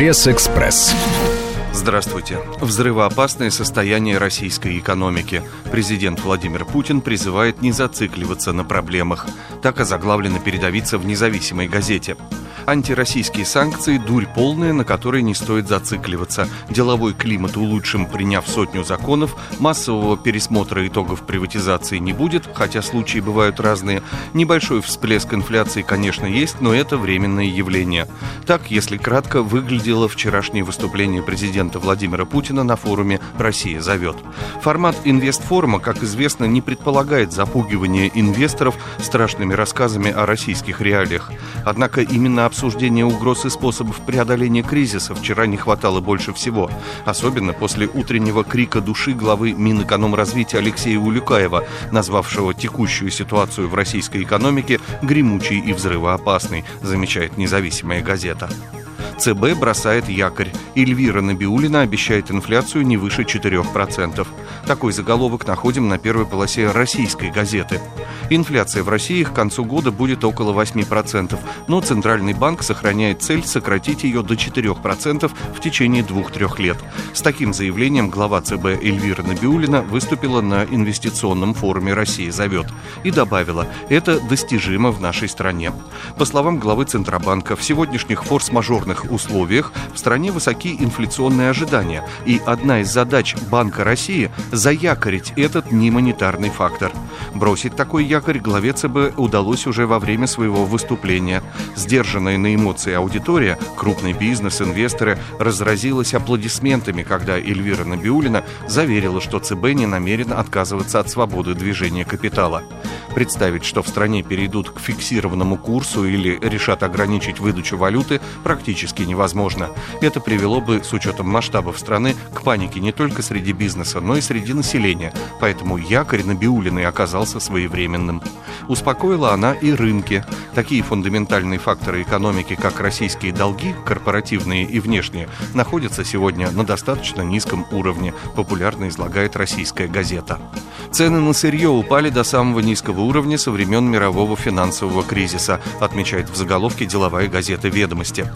Пресс-экспресс. Здравствуйте. Взрывоопасное состояние российской экономики. Президент Владимир Путин призывает не зацикливаться на проблемах. Так озаглавлено передовица в независимой газете. Антироссийские санкции – дурь полная, на которой не стоит зацикливаться. Деловой климат улучшим, приняв сотню законов. Массового пересмотра итогов приватизации не будет, хотя случаи бывают разные. Небольшой всплеск инфляции, конечно, есть, но это временное явление. Так, если кратко, выглядело вчерашнее выступление президента Владимира Путина на форуме «Россия зовет». Формат инвестфорума, как известно, не предполагает запугивание инвесторов страшными рассказами о российских реалиях. Однако именно обсуждение обсуждения угроз и способов преодоления кризиса вчера не хватало больше всего. Особенно после утреннего крика души главы Минэкономразвития Алексея Улюкаева, назвавшего текущую ситуацию в российской экономике гремучей и взрывоопасной, замечает независимая газета. ЦБ бросает якорь. Эльвира Набиулина обещает инфляцию не выше 4%. Такой заголовок находим на первой полосе российской газеты. Инфляция в России к концу года будет около 8%, но Центральный банк сохраняет цель сократить ее до 4% в течение двух-трех лет. С таким заявлением глава ЦБ Эльвира Набиулина выступила на инвестиционном форуме «Россия зовет» и добавила, это достижимо в нашей стране. По словам главы Центробанка, в сегодняшних форс-мажорных условиях в стране высоки инфляционные ожидания, и одна из задач Банка России – заякорить этот немонетарный фактор. Бросить такой якорь главе ЦБ удалось уже во время своего выступления. Сдержанная на эмоции аудитория, крупный бизнес, инвесторы разразилась аплодисментами, когда Эльвира Набиулина заверила, что ЦБ не намерен отказываться от свободы движения капитала. Представить, что в стране перейдут к фиксированному курсу или решат ограничить выдачу валюты, практически невозможно. Это привело бы, с учетом масштабов страны, к панике не только среди бизнеса, но и среди населения. Поэтому якорь Набиулиной оказался своевременным. Успокоила она и рынки. Такие фундаментальные факторы экономики, как российские долги, корпоративные и внешние, находятся сегодня на достаточно низком уровне, популярно излагает российская газета. Цены на сырье упали до самого низкого уровня со времен мирового финансового кризиса, отмечает в заголовке деловая газета «Ведомости»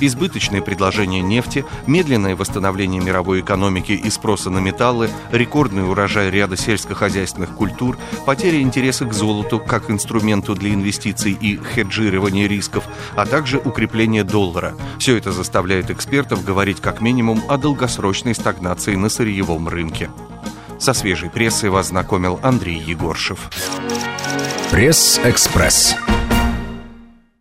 избыточное предложение нефти, медленное восстановление мировой экономики и спроса на металлы, рекордный урожай ряда сельскохозяйственных культур, потеря интереса к золоту как инструменту для инвестиций и хеджирования рисков, а также укрепление доллара. Все это заставляет экспертов говорить как минимум о долгосрочной стагнации на сырьевом рынке. Со свежей прессой вас знакомил Андрей Егоршев. Пресс-экспресс.